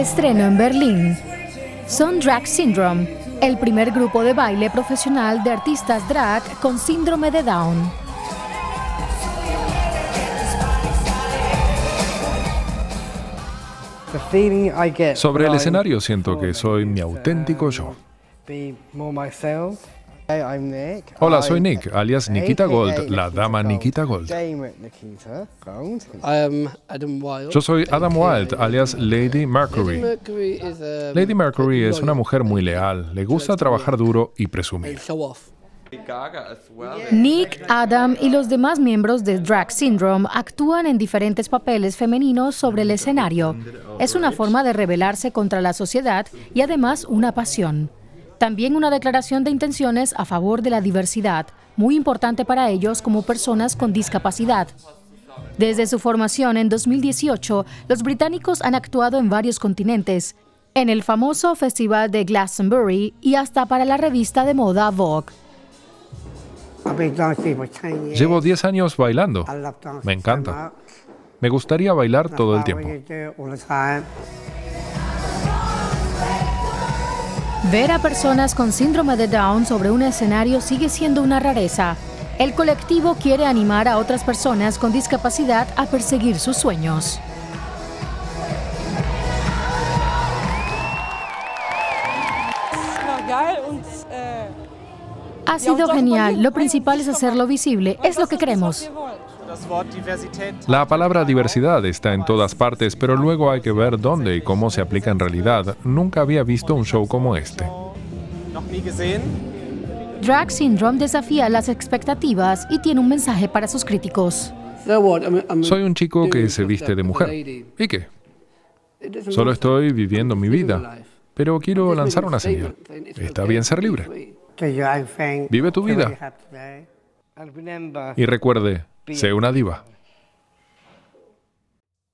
Estreno en Berlín. Son Drag Syndrome, el primer grupo de baile profesional de artistas drag con síndrome de Down. Sobre el escenario siento que soy mi auténtico yo. Hola, soy Nick, alias Nikita Gold, la dama Nikita Gold. Yo soy Adam Wilde, alias Lady Mercury. Lady Mercury es una mujer muy leal, le gusta trabajar duro y presumir. Nick, Adam y los demás miembros de Drag Syndrome actúan en diferentes papeles femeninos sobre el escenario. Es una forma de rebelarse contra la sociedad y además una pasión. También una declaración de intenciones a favor de la diversidad, muy importante para ellos como personas con discapacidad. Desde su formación en 2018, los británicos han actuado en varios continentes, en el famoso Festival de Glastonbury y hasta para la revista de moda Vogue. Llevo 10 años bailando. Me encanta. Me gustaría bailar todo el tiempo. Ver a personas con síndrome de Down sobre un escenario sigue siendo una rareza. El colectivo quiere animar a otras personas con discapacidad a perseguir sus sueños. Ha sido genial. Lo principal es hacerlo visible. Es lo que queremos. La palabra diversidad está en todas partes, pero luego hay que ver dónde y cómo se aplica en realidad. Nunca había visto un show como este. Drag Syndrome desafía las expectativas y tiene un mensaje para sus críticos. Soy un chico que se viste de mujer. ¿Y qué? Solo estoy viviendo mi vida, pero quiero lanzar una señal. Está bien ser libre. Vive tu vida. Y recuerde, sé una diva.